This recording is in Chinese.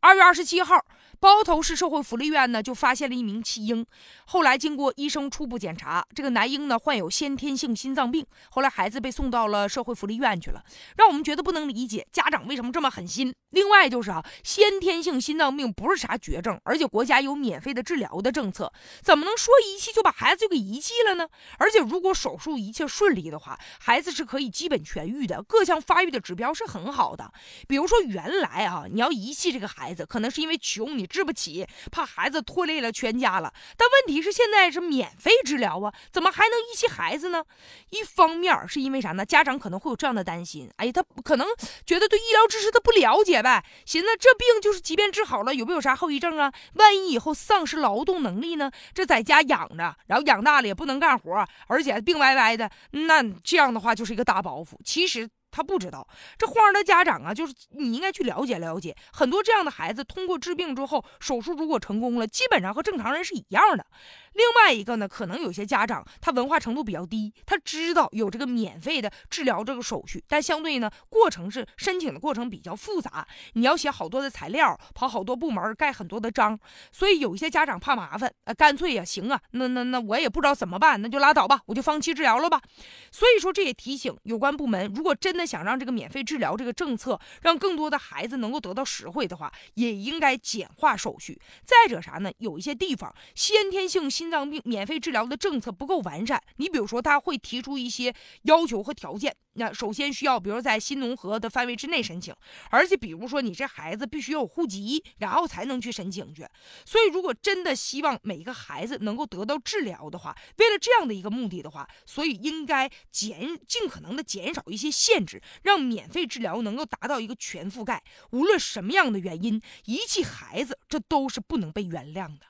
二月二十七号。包头市社会福利院呢，就发现了一名弃婴。后来经过医生初步检查，这个男婴呢患有先天性心脏病。后来孩子被送到了社会福利院去了，让我们觉得不能理解，家长为什么这么狠心？另外就是啊，先天性心脏病不是啥绝症，而且国家有免费的治疗的政策，怎么能说遗弃就把孩子就给遗弃了呢？而且如果手术一切顺利的话，孩子是可以基本痊愈的，各项发育的指标是很好的。比如说原来啊，你要遗弃这个孩子，可能是因为穷你。治不起，怕孩子拖累了全家了。但问题是现在是免费治疗啊，怎么还能遗弃孩子呢？一方面是因为啥呢？家长可能会有这样的担心，哎，他可能觉得对医疗知识他不了解呗，寻思这病就是即便治好了，有没有啥后遗症啊？万一以后丧失劳动能力呢？这在家养着，然后养大了也不能干活，而且病歪歪的，那这样的话就是一个大包袱。其实。他不知道，这患儿的家长啊，就是你应该去了解了解。很多这样的孩子，通过治病之后，手术如果成功了，基本上和正常人是一样的。另外一个呢，可能有些家长他文化程度比较低，他知道有这个免费的治疗这个手续，但相对呢，过程是申请的过程比较复杂，你要写好多的材料，跑好多部门，盖很多的章，所以有一些家长怕麻烦，呃，干脆呀，行啊，那那那我也不知道怎么办，那就拉倒吧，我就放弃治疗了吧。所以说，这也提醒有关部门，如果真的想让这个免费治疗这个政策让更多的孩子能够得到实惠的话，也应该简化手续。再者啥呢？有一些地方先天性。心脏病免费治疗的政策不够完善，你比如说他会提出一些要求和条件，那首先需要，比如在新农合的范围之内申请，而且比如说你这孩子必须有户籍，然后才能去申请去。所以如果真的希望每一个孩子能够得到治疗的话，为了这样的一个目的的话，所以应该减尽可能的减少一些限制，让免费治疗能够达到一个全覆盖。无论什么样的原因遗弃孩子，这都是不能被原谅的。